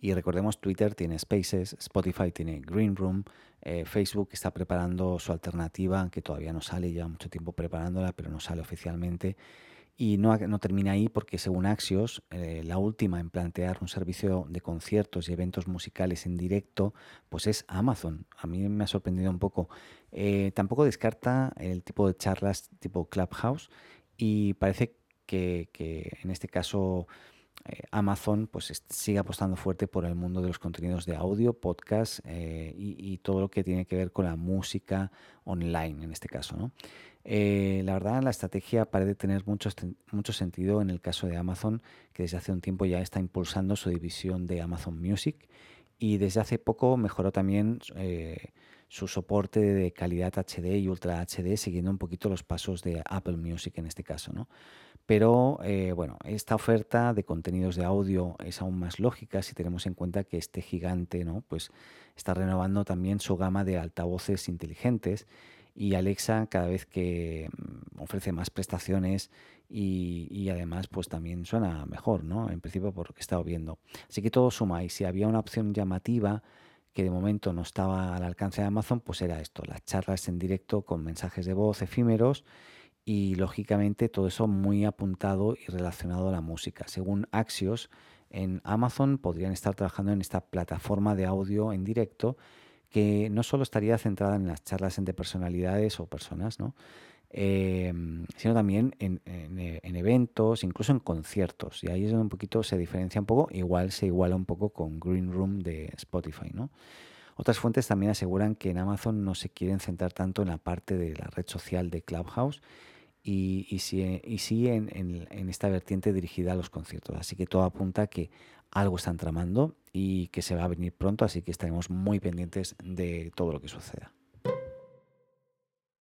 Y recordemos, Twitter tiene Spaces, Spotify tiene Green Room, eh, Facebook está preparando su alternativa, que todavía no sale, ya mucho tiempo preparándola, pero no sale oficialmente. Y no, no termina ahí porque según Axios, eh, la última en plantear un servicio de conciertos y eventos musicales en directo, pues es Amazon. A mí me ha sorprendido un poco. Eh, tampoco descarta el tipo de charlas tipo Clubhouse y parece que, en este caso eh, Amazon pues sigue apostando fuerte por el mundo de los contenidos de audio, podcast y, y, todo lo que tiene que ver con la música online en este caso. ¿no? Eh, la verdad, la estrategia parece tener mucho, mucho sentido en el caso de Amazon, que desde hace un tiempo ya está impulsando su división de Amazon Music y desde hace poco mejoró también eh, su soporte de calidad HD y Ultra HD, siguiendo un poquito los pasos de Apple Music en este caso. ¿no? Pero eh, bueno, esta oferta de contenidos de audio es aún más lógica si tenemos en cuenta que este gigante ¿no? pues está renovando también su gama de altavoces inteligentes y Alexa cada vez que mm, ofrece más prestaciones y, además pues también suena mejor, ¿no? En principio por lo que he estado viendo. Así que todo suma y si había una opción llamativa que de momento no estaba al alcance de Amazon, pues era esto, las charlas en directo con mensajes de voz efímeros y lógicamente todo eso muy apuntado y relacionado a la música. Según Axios, en Amazon podrían estar trabajando en esta plataforma de audio en directo que no solo estaría centrada en las charlas entre personalidades o personas, ¿no? Em, sino también en, eventos, incluso en conciertos. Y ahí es donde un poquito se diferencia un poco, igual se iguala un poco con Green Room de Spotify. ¿no? Otras fuentes también aseguran que en Amazon no se quieren centrar tanto en la parte de la red social de Clubhouse y, y sí en, en, esta vertiente dirigida a los conciertos. Así que todo apunta a que algo están tramando y que se va a venir pronto, así que estaremos muy pendientes de todo lo que suceda.